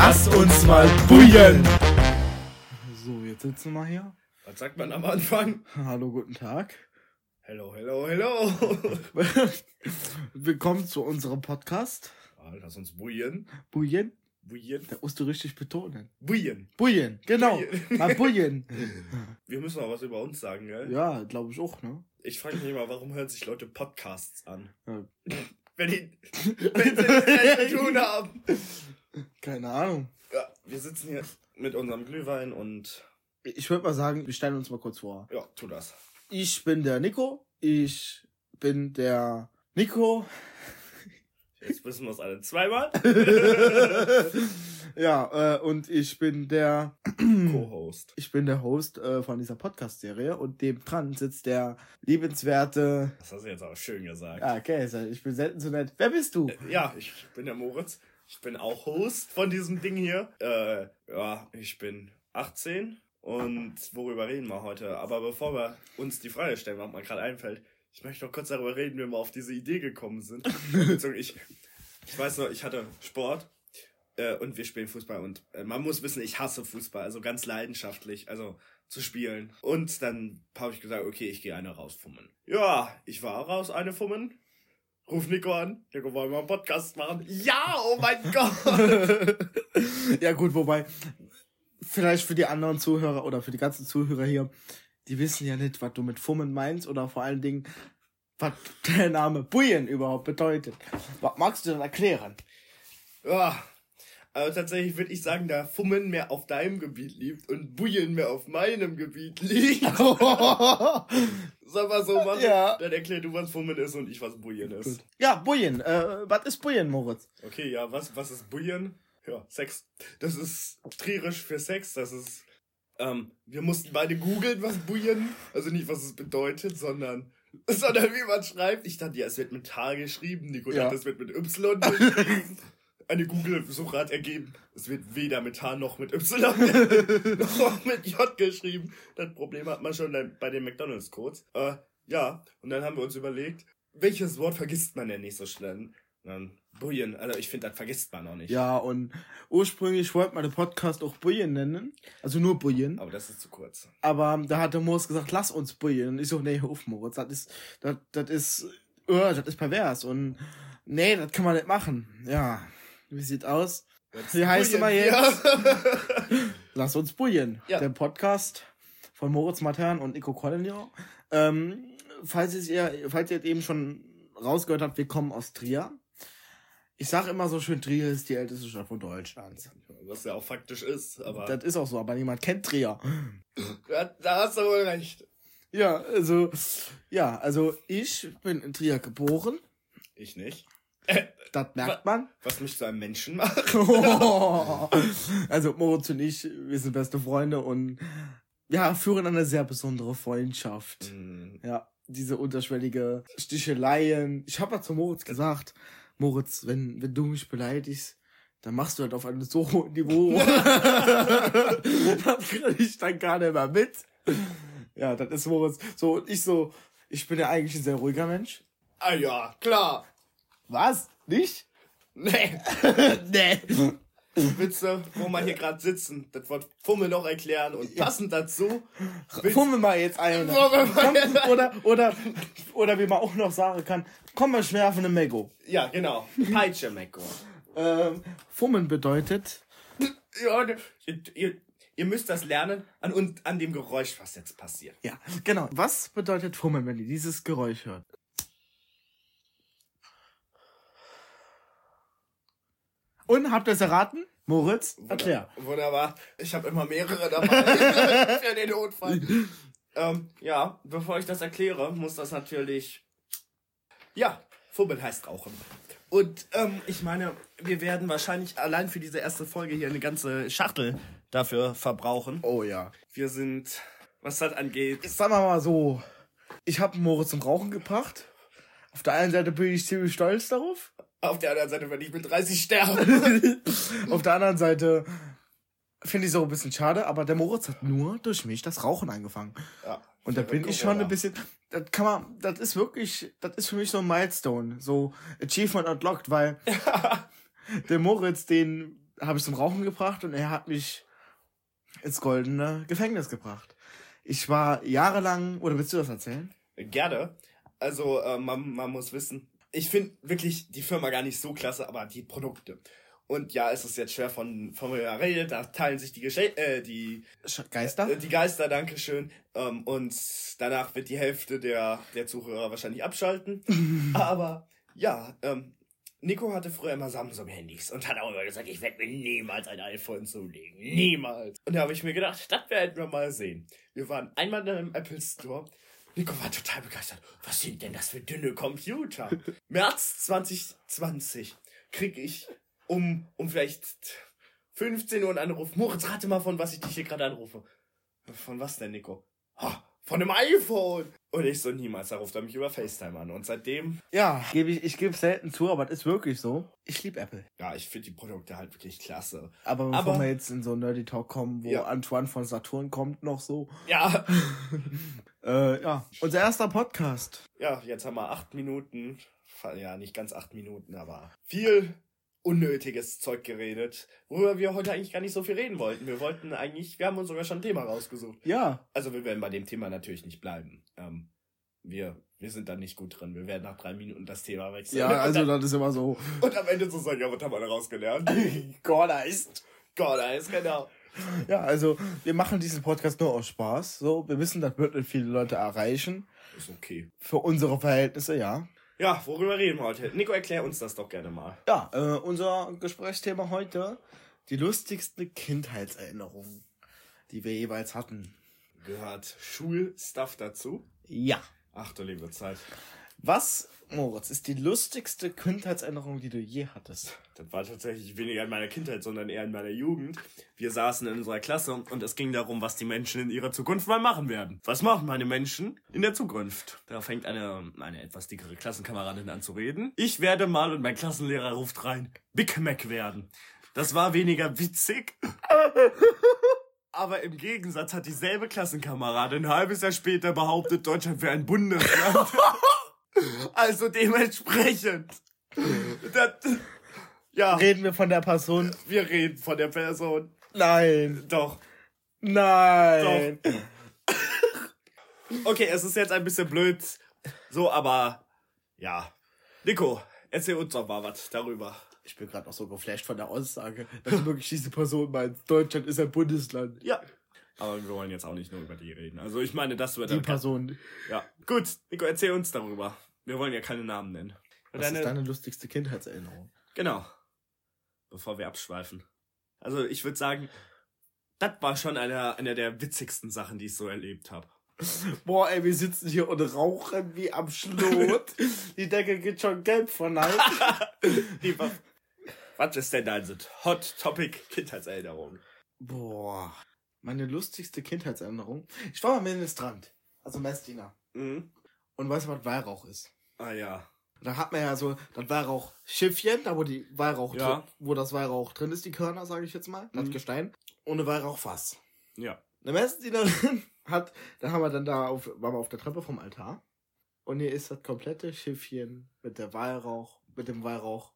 Lasst uns mal buien! So, jetzt sitzen wir hier. Was sagt man am Anfang? Hallo, guten Tag. Hello, hello, hello. Willkommen zu unserem Podcast. Ah, lass uns buien. Buien? Buien. Da musst du richtig betonen. Buien. Buien, genau. Buien. Mal buien. Wir müssen auch was über uns sagen, gell? Ja, glaube ich auch, ne? Ich frage mich immer, warum hören sich Leute Podcasts an? Ja. Wenn die, wenn sie nichts zu tun haben. Keine Ahnung. Ja, wir sitzen hier mit unserem Glühwein und Ich würde mal sagen, wir stellen uns mal kurz vor. ja, tu das. Ich bin der Nico. Ich bin der Nico. Jetzt wissen wir es alle zweimal. ja, äh, und ich bin der Co-Host. ich bin der Host äh, von dieser Podcast-Serie und dem dran sitzt der liebenswerte. Das hast du jetzt auch schön gesagt. Ah, okay, also ich bin selten so nett. Wer bist du? Ja, ich bin der Moritz. Ich bin auch Host von diesem Ding hier. Äh, ja, ich bin 18 und worüber reden wir heute? Aber bevor wir uns die Frage stellen, was mir gerade einfällt, ich möchte noch kurz darüber reden, wie wir auf diese Idee gekommen sind. Ich, ich weiß noch, ich hatte Sport äh, und wir spielen Fußball und äh, man muss wissen, ich hasse Fußball, also ganz leidenschaftlich, also zu spielen. Und dann habe ich gesagt, okay, ich gehe eine rausfummen. Ja, ich war raus, eine fummen. Ruf Nico an. Nico, wollen wir einen Podcast machen? Ja, oh mein Gott. ja, gut, wobei, vielleicht für die anderen Zuhörer oder für die ganzen Zuhörer hier, die wissen ja nicht, was du mit Fummen meinst oder vor allen Dingen, was der Name Buyen überhaupt bedeutet. Was magst du denn erklären? ja, also tatsächlich würde ich sagen, da Fummen mehr auf deinem Gebiet liegt und Bujen mehr auf meinem Gebiet liegt. Soll man so machen? Ja. Dann erklär du, was Fummen ist und ich, was Bujen ist. ja, Buyen. Äh, was ist Buyen, Moritz? Okay, ja, was, was ist Bujen? Ja, Sex. Das ist trierisch für Sex. Das ist. Ähm, wir mussten beide googeln, was Bujen. Also nicht, was es bedeutet, sondern. Sondern wie man schreibt. Ich dachte, ja, es wird mit H geschrieben. Nico Ja. es wird mit Y. geschrieben. Eine Google-Suche hat ergeben, es wird weder mit H noch mit Y noch mit J geschrieben. Das Problem hat man schon bei den McDonalds-Codes. Äh, ja, und dann haben wir uns überlegt, welches Wort vergisst man denn nicht so schnell? Dann Bujen, also ich finde, das vergisst man auch nicht. Ja, und ursprünglich wollte man den Podcast auch Buyen nennen. Also nur Buyen. Aber das ist zu kurz. Aber da hat der Moritz gesagt, lass uns Buyen. Und ich so, nee, auf, Moritz. Das ist, das, das ist, äh, das ist pervers. Und nee, das kann man nicht machen. Ja. Wie sieht aus? Wie heißt du mal jetzt? Lass uns Buyen. Ja. Der Podcast von Moritz Matern und Nico Collier. Ähm, falls ihr, falls ihr eben schon rausgehört habt, wir kommen aus Trier. Ich sag immer so schön, Trier ist die älteste Stadt von Deutschland. Was ja auch faktisch ist, aber Das ist auch so, aber niemand kennt Trier. da, da hast du wohl recht. Ja, also, ja, also ich bin in Trier geboren. Ich nicht. Das merkt man. Was mich zu einem Menschen macht. also Moritz und ich, wir sind beste Freunde und ja, führen eine sehr besondere Freundschaft. Hm, Ja, diese unterschwellige Sticheleien. Ich habe mal zu Moritz gesagt, Moritz, wenn, wenn du mich beleidigst, dann machst du halt auf einem so hohen Niveau. das kriege ich dann gar nicht mehr mit. Ja, das ist Moritz. So, und ich so, ich bin ja eigentlich ein sehr ruhiger Mensch. Ah ja, klar. Was? Nicht? Nee. nee. Witze, wo wir hier gerade sitzen, das Wort Fummel noch erklären und passend dazu. Fummeln wir jetzt eine. Jetzt oder, oder, oder wie man auch noch sagen kann, komm mal schwer von einem Mego. Ja, genau. Peitsche, Mecko. Ähm, Fummeln bedeutet, Ja, ihr, ihr, müsst das lernen an, und an dem Geräusch, was jetzt passiert. ja, genau. Was bedeutet Fummeln, wenn ihr dieses Geräusch hört? Und habt ihr es erraten? Moritz, erklär. Wunderbar. Ich habe immer mehrere dabei für den Notfall. ähm, ja, bevor ich das erkläre, muss das natürlich. Ja, Fummel heißt Rauchen. Und ähm, ich meine, wir werden wahrscheinlich allein für diese erste Folge hier eine ganze Schachtel dafür verbrauchen. Oh ja. Wir sind, was das angeht, Sagen wir mal so, ich habe Moritz zum Rauchen gebracht. Auf der einen Seite bin ich ziemlich stolz darauf. Auf der anderen Seite, wenn ich mit 30 sterbe. Auf der anderen Seite finde ich es auch ein bisschen schade, aber der Moritz hat nur durch mich das Rauchen angefangen. ja, Und da bin ich schon ein bisschen, das kann man, das ist wirklich, das ist für mich so ein Milestone, so Achievement unlocked, weil der Moritz, den habe ich zum Rauchen gebracht und er hat mich ins goldene Gefängnis gebracht. Ich war jahrelang, oder willst du das erzählen? Gerne. Also, äh, man, man muss wissen, ich finde wirklich die Firma gar nicht so klasse, aber die Produkte. Und ja, es ist jetzt schwer von, von mir redet, da teilen sich die Gesche äh, die Geister? Äh, die Geister, Dankeschön. Ähm, und danach wird die Hälfte der, der Zuhörer wahrscheinlich abschalten. aber ja, ähm, Nico hatte früher immer Samsung-Handys und hat auch immer gesagt, ich werde mir niemals ein iPhone zulegen. Niemals. Und da habe ich mir gedacht, das werden wir mal sehen. Wir waren einmal in einem Apple Store. Nico war total begeistert. Was sind denn das für dünne Computer? März 2020 krieg ich um, um vielleicht 15 Uhr einen Anruf. Moritz, rate mal, von was ich dich hier gerade anrufe. Von was denn, Nico? Ha, von einem iPhone. Und ich so niemals, da ruft er mich über FaceTime an. Und seitdem. Ja, gebe ich, ich gebe selten zu, aber das ist wirklich so. Ich liebe Apple. Ja, ich finde die Produkte halt wirklich klasse. Aber bevor Aber- wir jetzt in so einen Nerdy Talk kommen, wo Ja. Antoine von Saturn kommt noch so. Ja. Äh, ja. Unser erster Podcast. Ja, jetzt haben wir acht Minuten. Ja, nicht ganz acht Minuten, aber viel unnötiges Zeug geredet, worüber wir heute eigentlich gar nicht so viel reden wollten. Wir wollten eigentlich, wir haben uns sogar schon ein Thema rausgesucht. Ja. Also wir werden bei dem Thema natürlich nicht bleiben. Ähm, wir, wir sind da nicht gut drin. Wir werden nach drei Minuten das Thema wechseln. Ja, also dann, das ist immer so. und am Ende zu sagen, ja, was haben wir daraus gelernt? Gott, ist. Gott, ist genau. Ja, also wir machen diesen Podcast nur aus Spaß. So, wir wissen, das wird nicht viele Leute erreichen. Ist okay. Für unsere Verhältnisse, ja. Ja, worüber reden wir heute? Nico, erklär uns das doch gerne mal. Ja, äh, unser Gesprächsthema heute: die lustigsten Kindheitserinnerungen, die wir jeweils hatten. Gehört Schulstuff dazu? Ja. Ach du liebe Zeit. Was, Moritz, ist die lustigste Kindheitserinnerung, die du je hattest? Das war tatsächlich weniger in meiner Kindheit, sondern eher in meiner Jugend. Wir saßen in unserer Klasse und es ging darum, was die Menschen in ihrer Zukunft mal machen werden. Was machen meine Menschen in der Zukunft? Da fängt eine, eine etwas dickere Klassenkameradin an zu reden. Ich werde mal, und mein Klassenlehrer ruft rein, Big Mac werden. Das war weniger witzig. Aber im Gegensatz hat dieselbe Klassenkameradin ein halbes Jahr später behauptet, Deutschland wäre ein Bundesland. also dementsprechend. Das, ja. Reden wir von der Person? Wir reden von der Person. Nein. Doch. Nein. Okay, es ist jetzt ein bisschen blöd. So, aber ja. Nico, erzähl uns doch mal was darüber. Ich bin gerade auch so geflasht von der Aussage, dass wirklich diese Person meint, Deutschland ist ein Bundesland. Ja. Aber wir wollen jetzt auch nicht nur über die reden. Also ich meine, das wird Die Person. Ja. Gut, Nico, erzähl uns darüber. Wir wollen ja keine Namen nennen. Was ist deine lustigste Kindheitserinnerung? Genau. Bevor wir abschweifen. Also ich würde sagen, das war schon einer, einer der witzigsten Sachen, die ich so erlebt habe. Boah, ey, wir sitzen hier und rauchen wie am Schlot. Die Decke geht schon gelb von Neid. Lieber, was ist denn dein Hot Topic Kindheitserinnerung? Boah. Meine lustigste Kindheitserinnerung. Ich war mal Ministrant. Also Messdiener. Mhm. Und weißt du, was Weihrauch ist? Ah ja. Da hat man ja so das Weihrauchschiffchen, da wo die Weihrauch Ja. drin, wo das Weihrauch drin ist, die Körner, sage ich jetzt mal, das Mhm. Gestein. Ohne Weihrauchfass. Ja. Eine Messdienerin hat, da haben wir dann da auf, waren wir auf der Treppe vom Altar. Und hier ist das komplette Schiffchen mit der Weihrauch, mit dem Weihrauch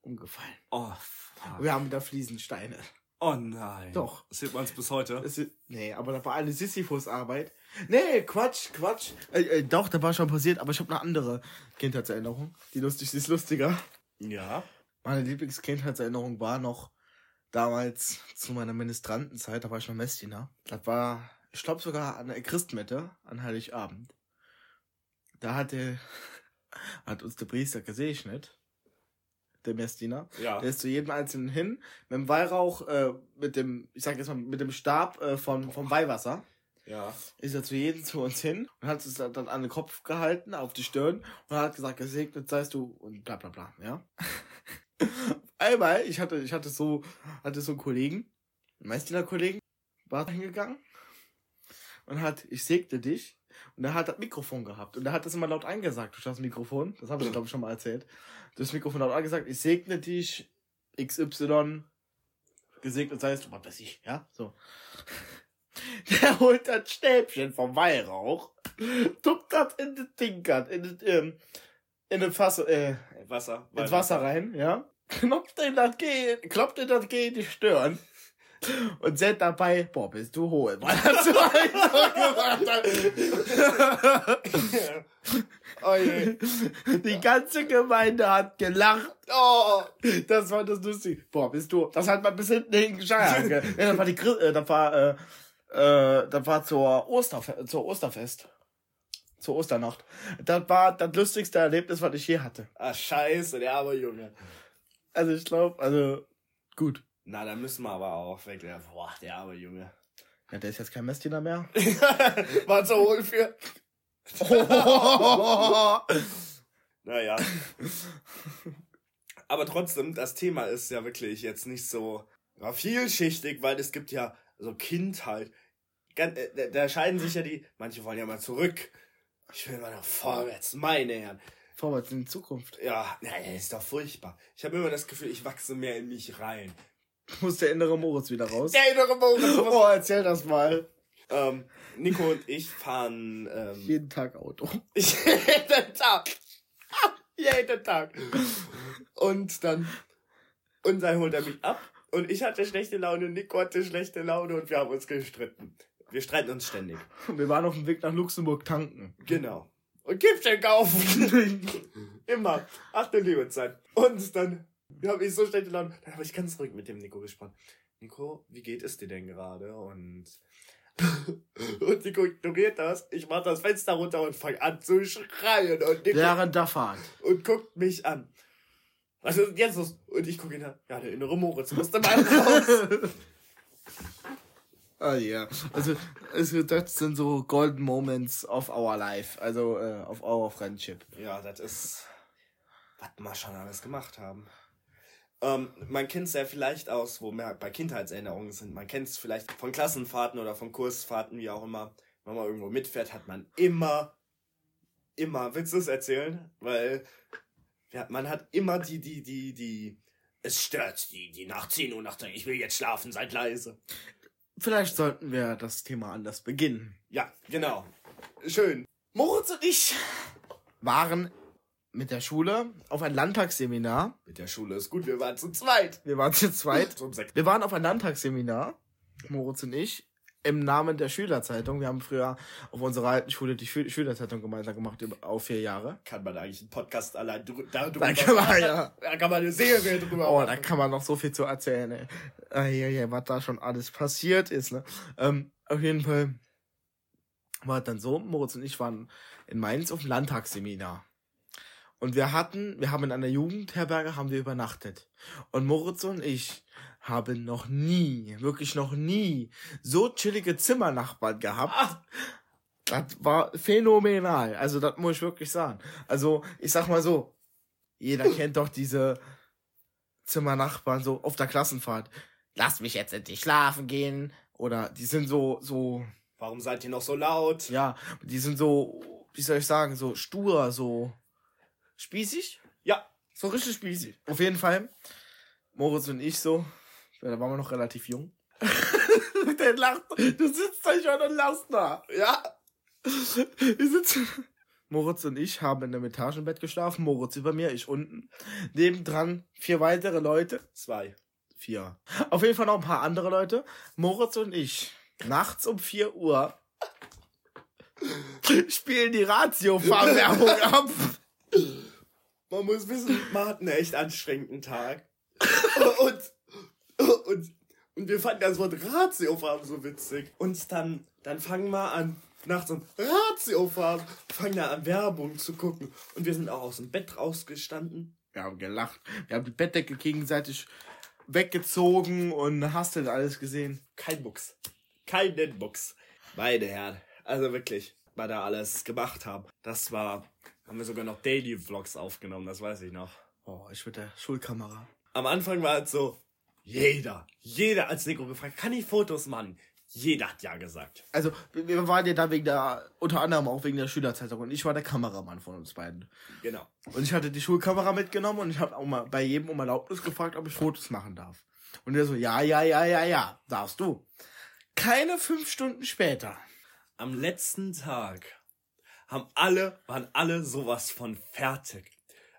umgefallen. Oh, Und fuck. wir haben da Fliesensteine. Oh nein. Doch. Das sieht man es bis heute. Es nee, aber da war eine Sisyphus-Arbeit. Nee, Quatsch, Quatsch. Äh, äh, doch, da war schon passiert, aber ich habe eine andere Kindheitserinnerung. Die lustig, die ist lustiger. Ja. Meine Lieblingskindheitserinnerung war noch damals zu meiner Ministrantenzeit, da war ich noch Messdiener. Das war, ich glaube sogar an der Christmette, an Heiligabend. Da hatte, hat uns der Priester gesegnet, der Messdiener. Ja. Der ist zu jedem Einzelnen hin, mit dem Weihrauch, äh, mit dem, ich sag jetzt mal, mit dem Stab äh, von, vom Weihwasser, Ja. ist er zu jedem zu uns hin und hat es dann an den Kopf gehalten, auf die Stirn und hat gesagt, gesegnet seist du und bla bla bla, ja. Einmal, ich hatte, ich hatte so, hatte so einen Kollegen, einen Meisterkollegen, war hingegangen und hat, ich segne dich. Und er hat das Mikrofon gehabt. Und er hat das immer laut eingesagt durch das Mikrofon. Das habe ich, glaube ich, schon mal erzählt. Durch das Mikrofon laut eingesagt, ich segne dich, XY, gesegnet seist du, was weiß ich, ja, so. Der holt das Stäbchen vom Weihrauch, tuppt das in das Ding, in das, ähm, in das Fass, äh, Wasser. ins Wasser rein, ja. klopft ihm das G, klopft ihm das G in die Stirn. Und sagt dabei, boah, bist du hohl, weil er so gemacht hat. oh je. Die ganze Gemeinde hat gelacht. Oh. Das war das lustig. Boah, bist du. Das hat man bis hinten hingescheuert. ja, das war die äh, das war, äh, äh, das war zur Osterfe zur Osterfest. Zur Osternacht. Das war das lustigste Erlebnis, was ich je hatte. Ah, scheiße, der arme Junge. Also ich glaube, also gut. Na, da müssen wir aber auch weg. Der, boah, der arme Junge. Ja, der ist jetzt kein Messdiener mehr. War zu hohl für. Naja. Aber trotzdem, das Thema ist ja wirklich jetzt nicht so vielschichtig, weil es gibt ja so Kindheit. Äh, Da scheiden sich ja die, manche wollen ja mal zurück. Ich will mal nach vorwärts, meine Herren. Vorwärts in die Zukunft. Ja, das ist doch furchtbar. Ich habe immer das Gefühl, ich wachse mehr in mich rein. Muss der innere Moritz wieder raus. Der innere Moritz. Oh, erzähl das mal. ähm, Nico und ich fahren ähm, Jeden Tag Auto. jeden Tag. jeden Tag. Und dann, und dann holt er mich ab. Und ich hatte schlechte Laune, Nico hatte schlechte Laune und wir haben uns gestritten. Wir streiten uns ständig. Wir waren auf dem Weg nach Luxemburg tanken. Genau. Und Kippchen kaufen. Immer. Ach du liebe Zeit. Und dann habe ich so schlechte Laune. Dann habe ich ganz ruhig mit dem Nico gesprochen. Nico, wie geht es dir denn gerade? Und, und Nico ignoriert das. Ich mach das Fenster runter und fange an zu schreien. Und Nico Während der Fahrt. und guckt mich an. Was ist denn jetzt los? Und ich gucke ihn an. Ja, der innere Moritz musste mal raus. Ah ja. Also, also das sind so golden moments of our life. Also äh, of our friendship. ja, das ist, was wir schon alles gemacht haben. Ähm, man kennt es ja vielleicht aus, wo wir bei Kindheitserinnerungen sind. Man kennt es vielleicht von Klassenfahrten oder von Kursfahrten, wie auch immer. Wenn man irgendwo mitfährt, hat man immer, immer, willst du es erzählen? Weil ja, man hat immer die, die, die, die, es stört die, die nach 10 Uhr nachts sagen, ich will jetzt schlafen, seid leise. Vielleicht sollten wir das Thema anders beginnen. Ja, genau. Schön. Moritz und ich. Waren mit der Schule auf ein Landtagsseminar. Mit der Schule ist gut, wir waren zu zweit. Wir waren zu zweit. Wir waren auf ein Landtagsseminar, Moritz und ich, im Namen der Schülerzeitung. Wir haben früher auf unserer alten Schule die Schü Schülerzeitung gemeinsam gemacht, auf vier Jahre. Kann man eigentlich einen Podcast allein darüber Da kann man, ja. Da kann man eine Serie drüber Oh, machen. da kann man noch so viel zu erzählen, ey. Ah, ja, ja, was da schon alles passiert ist, ne? Ähm, auf jeden Fall war es dann so, Moritz und ich waren in Mainz auf dem Landtagsseminar. Und wir hatten, wir haben in einer Jugendherberge, haben wir übernachtet. Und Moritz und ich haben noch nie, wirklich noch nie, so chillige Zimmernachbarn gehabt. Ah, Das war phänomenal. Also, das muss ich wirklich sagen. Also, ich sag mal so, jeder kennt doch diese Zimmernachbarn so auf der Klassenfahrt. Lass mich jetzt endlich schlafen gehen. Oder die sind so, so, warum seid ihr noch so laut? ja, die sind so, wie soll ich sagen, so stur, so spießig. Ja. So richtig spießig. Auf jeden Fall, Moritz und ich so, da waren wir noch relativ jung. Der lacht, du sitzt da schon und lachst da. Ja. Wir sitzen. Moritz und ich haben in einem Etagenbett geschlafen. Moritz über mir, ich unten. Nebendran vier weitere Leute. Zwei. Vier. Auf jeden Fall noch ein paar andere Leute. Moritz und ich. Nachts um 4 Uhr spielen die Ratio-Fahrwerbung ab. Man muss wissen, man hat einen echt anstrengenden Tag. und, und, und wir fanden das Wort Ratiofarben so witzig. Und dann, dann fangen wir an, nachts um Ratiofarben, fangen da an Werbung zu gucken. Und wir sind auch aus dem Bett rausgestanden. Wir haben gelacht. Wir haben die Bettdecke gegenseitig weggezogen und hast du alles gesehen. Kein Buchs. Keinen Buchs. Meine Herren. Also wirklich, was da alles gemacht haben. Das war, haben wir sogar noch Daily Vlogs aufgenommen, das weiß ich noch. Oh, ich mit der Schulkamera. Am Anfang war es so, jeder, jeder als Nico gefragt, kann ich Fotos machen? Jeder hat ja gesagt. Also, wir- waren ja da wegen der, unter anderem auch wegen der Schülerzeitung und ich war der Kameramann von uns beiden. Genau. Und ich hatte die Schulkamera mitgenommen und ich habe auch mal bei jedem um Erlaubnis gefragt, ob ich Fotos machen darf. Und er so, ja, ja, ja, ja, ja, darfst du. Keine fünf Stunden später. Am letzten Tag haben alle, waren alle sowas von fertig.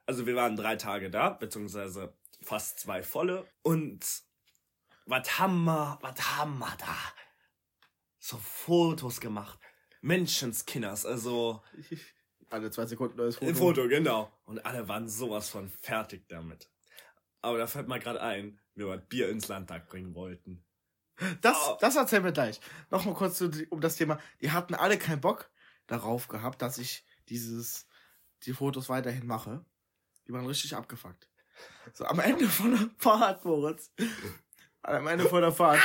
Also wir waren drei Tage da, beziehungsweise fast zwei volle. Und was haben wir, was haben wir da? So Fotos gemacht. Menschenskinders, also Alle zwei Sekunden neues Foto. ein Foto, genau. Und alle waren sowas von fertig damit. Aber da fällt mir gerade ein, wir Bier ins Landtag bringen wollten. Das, Oh. das erzählen wir gleich. Nochmal kurz zu, um das Thema. Die hatten alle keinen Bock darauf gehabt, dass ich dieses, die Fotos weiterhin mache. Die waren richtig abgefuckt. So, am Ende von der Fahrt, Moritz. Am Ende von der Fahrt.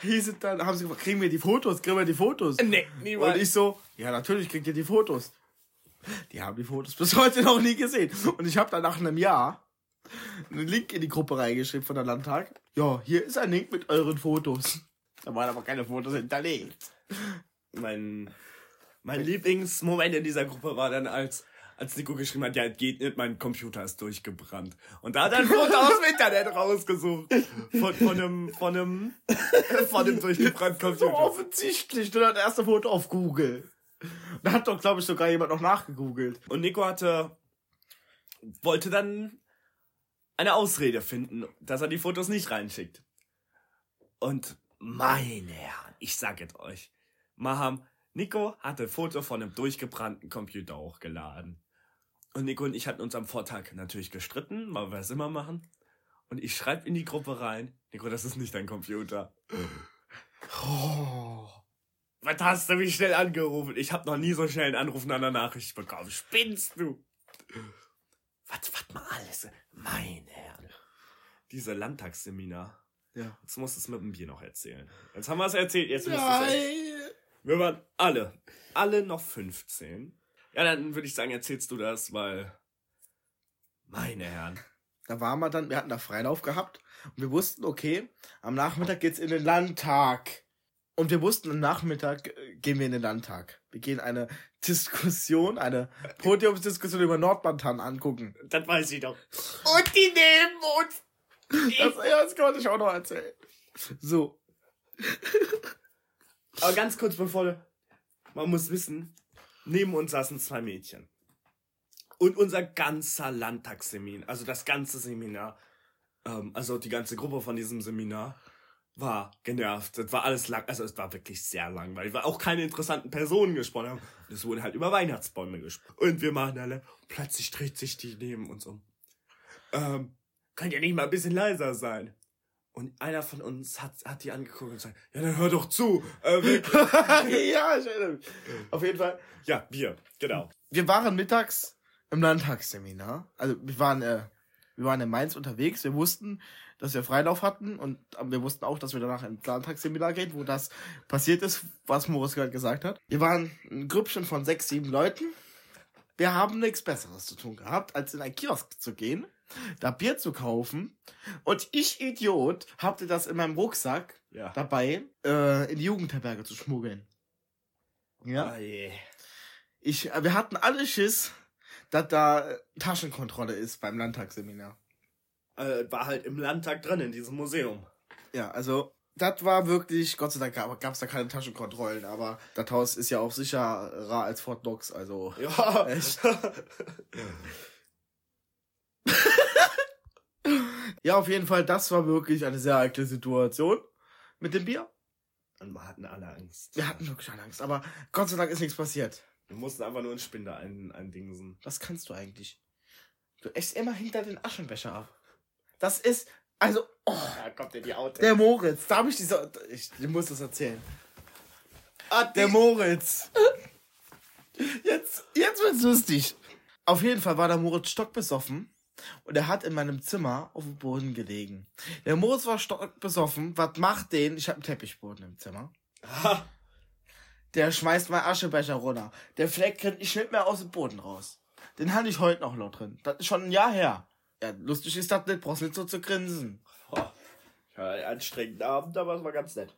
Hieß es dann, haben sie gefragt, kriegen wir die Fotos, kriegen wir die Fotos? Nee, Und ich so, ja, natürlich kriegt ihr die Fotos. Die haben die Fotos bis heute noch nie gesehen. Und ich habe dann nach einem Jahr einen Link in die Gruppe reingeschrieben von der Landtag. Ja, hier ist ein Link mit euren Fotos. Da waren aber keine Fotos hinterlegt. mein, mein Lieblingsmoment in dieser Gruppe war dann, als, als Nico geschrieben hat, ja, geht nicht, mein Computer ist durchgebrannt. Und da hat er ein Foto aus dem Internet rausgesucht. Von, von einem, von einem, von einem durchgebrannten So Computer. offensichtlich, nur das erste Foto auf Google. Da hat doch, glaube ich, sogar jemand noch nachgegoogelt. Und Nico hatte, wollte dann eine Ausrede finden, dass er die Fotos nicht reinschickt. Und meine Herren, ich sag es euch, Maham, Nico hatte ein Foto von einem durchgebrannten Computer hochgeladen. Und Nico und ich hatten uns am Vortag natürlich gestritten, weil wir es immer machen. Und ich schreibe in die Gruppe rein, Nico, das ist nicht dein Computer. Oh. Was hast du mich schnell angerufen? Ich habe noch nie so schnell einen Anruf nach einer Nachricht bekommen. Spinnst du? Was, was mal alles? Meine Herren. Diese Landtagsseminar. Ja. Jetzt musst du es mit dem Bier noch erzählen. Jetzt haben wir es erzählt, jetzt Nein. Wir waren alle, alle noch 15. Ja, dann würde ich sagen, erzählst du das, weil... Meine Herren. Da waren wir dann, wir hatten da Freilauf gehabt und wir wussten, okay, am Nachmittag geht's in den Landtag. Und wir wussten, am Nachmittag äh, gehen wir in den Landtag. Wir gehen eine Diskussion, eine Podiumsdiskussion über Nordbantan angucken. Das weiß ich doch. Und die nehmen uns... Das, ja, das konnte ich auch noch erzählen. So. Aber ganz kurz bevor man muss wissen, neben uns saßen zwei Mädchen. Und unser ganzer Landtagsseminar, also das ganze Seminar, ähm, also die ganze Gruppe von diesem Seminar, war genervt. Das war alles lang, also es war wirklich sehr langweilig, weil auch keine interessanten Personen gesprochen haben. Es wurde halt über Weihnachtsbäume gesprochen. Und wir machen alle, plötzlich dreht sich die neben uns um. Ähm, könnt ihr nicht mal ein bisschen leiser sein? Und einer von uns hat, hat die angeguckt und gesagt, ja, dann hör doch zu. Äh, ja, ich erinnere mich. Auf jeden Fall. ja, Bier, genau. Wir waren mittags im Landtagsseminar. Also wir waren, äh, wir waren in Mainz unterwegs. Wir wussten, dass wir Freilauf hatten und äh, wir wussten auch, dass wir danach ins Landtagsseminar gehen, wo das passiert ist, was Moritz gerade gesagt hat. Wir waren ein Grüppchen von sechs, sieben Leuten. Wir haben nichts Besseres zu tun gehabt, als in ein Kiosk zu gehen, da Bier zu kaufen. Und ich, Idiot, hatte das in meinem Rucksack Ja. dabei, äh, in die Jugendherberge zu schmuggeln. Ja. Ah, je. Ich, äh, wir hatten alle Schiss, dass da äh, Taschenkontrolle ist beim Landtagsseminar. Äh, war halt im Landtag drin, in diesem Museum. Ja, also, das war wirklich, Gott sei Dank gab es da keine Taschenkontrollen, aber das Haus ist ja auch sicherer als Fort Knox, also. Ja. Echt? Ja, auf jeden Fall, das war wirklich eine sehr heikle Situation mit dem Bier. Und wir hatten alle Angst. Wir hatten wirklich alle Angst, aber Gott sei Dank ist nichts passiert. Wir mussten einfach nur einen Spinder ein, eindingsen. Was kannst du eigentlich? Du esst immer hinter den Aschenbecher ab. Das ist, also, oh, Da kommt dir die Auto. der Moritz, da habe ich diese, ich, ich muss das erzählen. ah, Der Moritz. Jetzt, jetzt wird's lustig. Auf jeden Fall war der Moritz stockbesoffen und er hat in meinem Zimmer auf dem Boden gelegen. Der Moritz war stockbesoffen. Was macht den? Ich habe einen Teppichboden im Zimmer. Ha. Der schmeißt mein Aschebecher runter. Der Fleck kriegt nicht mehr aus dem Boden raus. Den hatte ich heute noch laut drin. Das ist schon ein Jahr her. Ja, lustig ist das nicht, brauchst nicht so zu grinsen. Boah. Hatte einen anstrengenden Abend, aber es war ganz nett.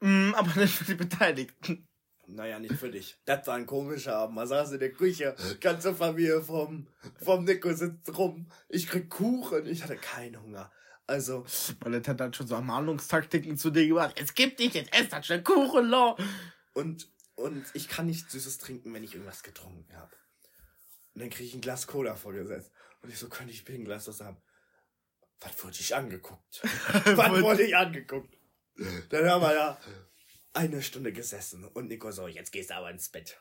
Mm, aber nicht für die Beteiligten. Naja, nicht für dich. Das war ein komischer Abend. Man saß in der Küche, ganze Familie vom, vom Nico sitzt rum. Ich krieg Kuchen. Ich hatte keinen Hunger. Also, Meine Tante hat schon so Ermahnungstaktiken zu dir gemacht. Es gibt nicht, jetzt esst das schon Kuchen, lo. und, und ich kann nicht Süßes trinken, wenn ich irgendwas getrunken habe. Und dann kriege ich ein Glas Cola vorgesetzt. Und ich so, könnte ich bitte ein Glas das haben? was wurde ich angeguckt? was wurde ich angeguckt? Dann haben wir da eine Stunde gesessen und Nico so, jetzt gehst du aber ins Bett.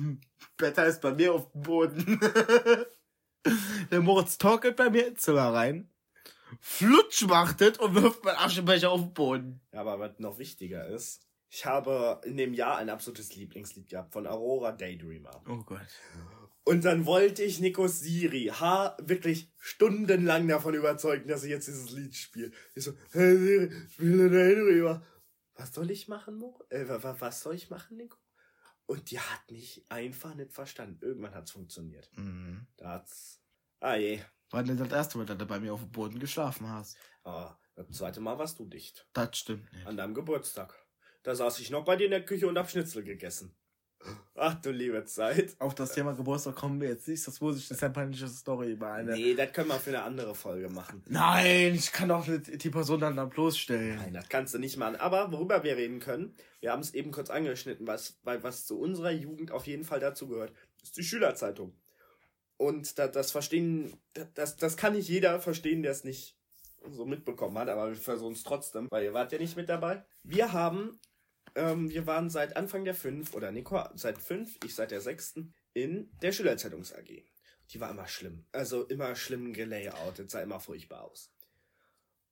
Better ist bei mir auf dem Boden. Der Moritz torkelt bei mir ins Zimmer rein, flutsch machtet und wirft meinen Aschenbecher auf den Boden. Ja, aber was noch wichtiger ist, ich habe in dem Jahr ein absolutes Lieblingslied gehabt von Aurora Daydreamer. Oh Gott. Und dann wollte ich Nikos Siri ha wirklich stundenlang davon überzeugen, dass ich jetzt dieses Lied spiele. Ich so, hey Siri, spiele Daydreamer. Was soll ich machen, Mo? Äh, wa- wa- was soll ich machen, Nico? Und die hat mich einfach nicht verstanden. Irgendwann hat's funktioniert. Mhm. Da hat's. Ah je. Denn das erste Mal, dass du bei mir auf dem Boden geschlafen hast? Aber das zweite Mal warst du dicht. Das stimmt nicht. An deinem Geburtstag. Da saß ich noch bei dir in der Küche und hab Schnitzel gegessen. Ach du liebe Zeit. Auf das Thema Geburtstag kommen wir jetzt nicht. Das muss ich, das ist eine peinliche Story über eine. Nee, das können wir für eine andere Folge machen. Nein, ich kann doch nicht die Person dann, dann bloßstellen. Nein, das kannst du nicht machen. Aber worüber wir reden können, wir haben es eben kurz angeschnitten, was, weil was zu unserer Jugend auf jeden Fall dazu gehört, ist die Schülerzeitung. Und das, das verstehen, das, das kann nicht jeder verstehen, der es nicht so mitbekommen hat, aber wir versuchen es trotzdem, weil ihr wart ja nicht mit dabei. Wir haben, ähm, wir waren seit Anfang der fünf, oder Nico seit fünf, ich seit der sechsten, in der Schülerzeitungs AG. Die war immer schlimm. Also immer schlimm gelayoutet, sah immer furchtbar aus.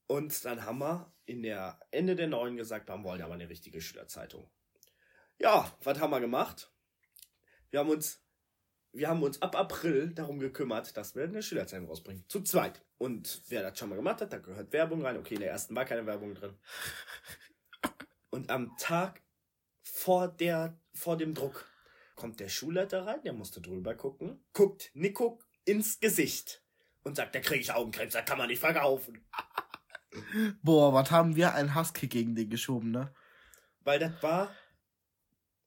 Und dann haben wir in der Ende der neuen gesagt, wir wollen aber eine richtige Schülerzeitung. Ja, was haben wir gemacht? Wir haben uns, wir haben uns ab April darum gekümmert, dass wir eine Schülerzeitung rausbringen. Zu zweit. Und wer das schon mal gemacht hat, da gehört Werbung rein. Okay, in der ersten war keine Werbung drin. Und am Tag vor der, vor dem Druck kommt der Schulleiter rein, der musste drüber gucken, guckt Nico ins Gesicht und sagt, da kriege ich Augenkrebs, das kann man nicht verkaufen. Boah, was haben wir einen Hasskick gegen den geschoben, ne? Weil das war.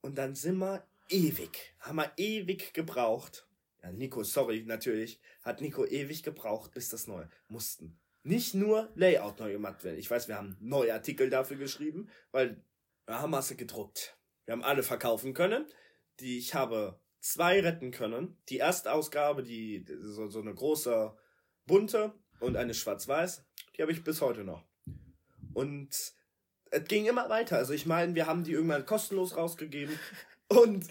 Und dann sind wir ewig. Haben wir ewig gebraucht. Ja, Nico, sorry, natürlich. Hat Nico ewig gebraucht, bis das neu. Mussten. Nicht nur Layout neu gemacht werden. Ich weiß, wir haben neue Artikel dafür geschrieben, weil wir haben sie gedruckt. Wir haben alle verkaufen können. Die, ich habe zwei retten können. Die erste Ausgabe, die, so, so eine große bunte und eine schwarz-weiß, die habe ich bis heute noch. Und es ging immer weiter. Also ich meine, wir haben die irgendwann kostenlos rausgegeben. Und,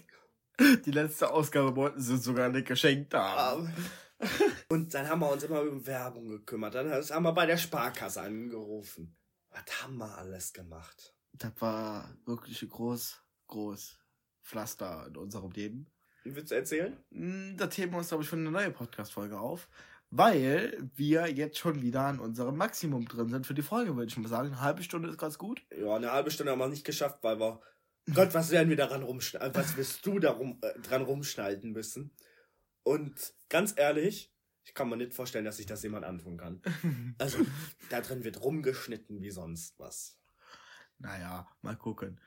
Die letzte Ausgabe wollten sie sogar nicht geschenkt haben. ähm, und dann haben wir uns immer um Werbung gekümmert. Dann haben wir bei der Sparkasse angerufen. Was haben wir alles gemacht? Das war wirklich ein groß, groß Pflaster in unserem Leben. Willst du erzählen? Mm, Das Thema ist, glaube ich, für eine neue Podcast-Folge auf. Weil wir jetzt schon wieder an unserem Maximum drin sind für die Folge, würde ich mal sagen. Eine halbe Stunde ist ganz gut. Ja, eine halbe Stunde haben wir nicht geschafft, weil wir. Gott, was werden wir daran rumschneiden? Was wirst du darum, äh, dran rumschneiden müssen? Und ganz ehrlich, ich kann mir nicht vorstellen, dass sich das jemand antun kann. Also, da drin wird rumgeschnitten wie sonst was. Naja, mal gucken.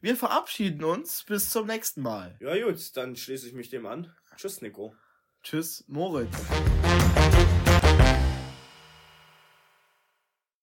Wir verabschieden uns. Bis zum nächsten Mal. Ja, gut, dann schließe ich mich dem an. Tschüss, Nico. Tschüss, Moritz.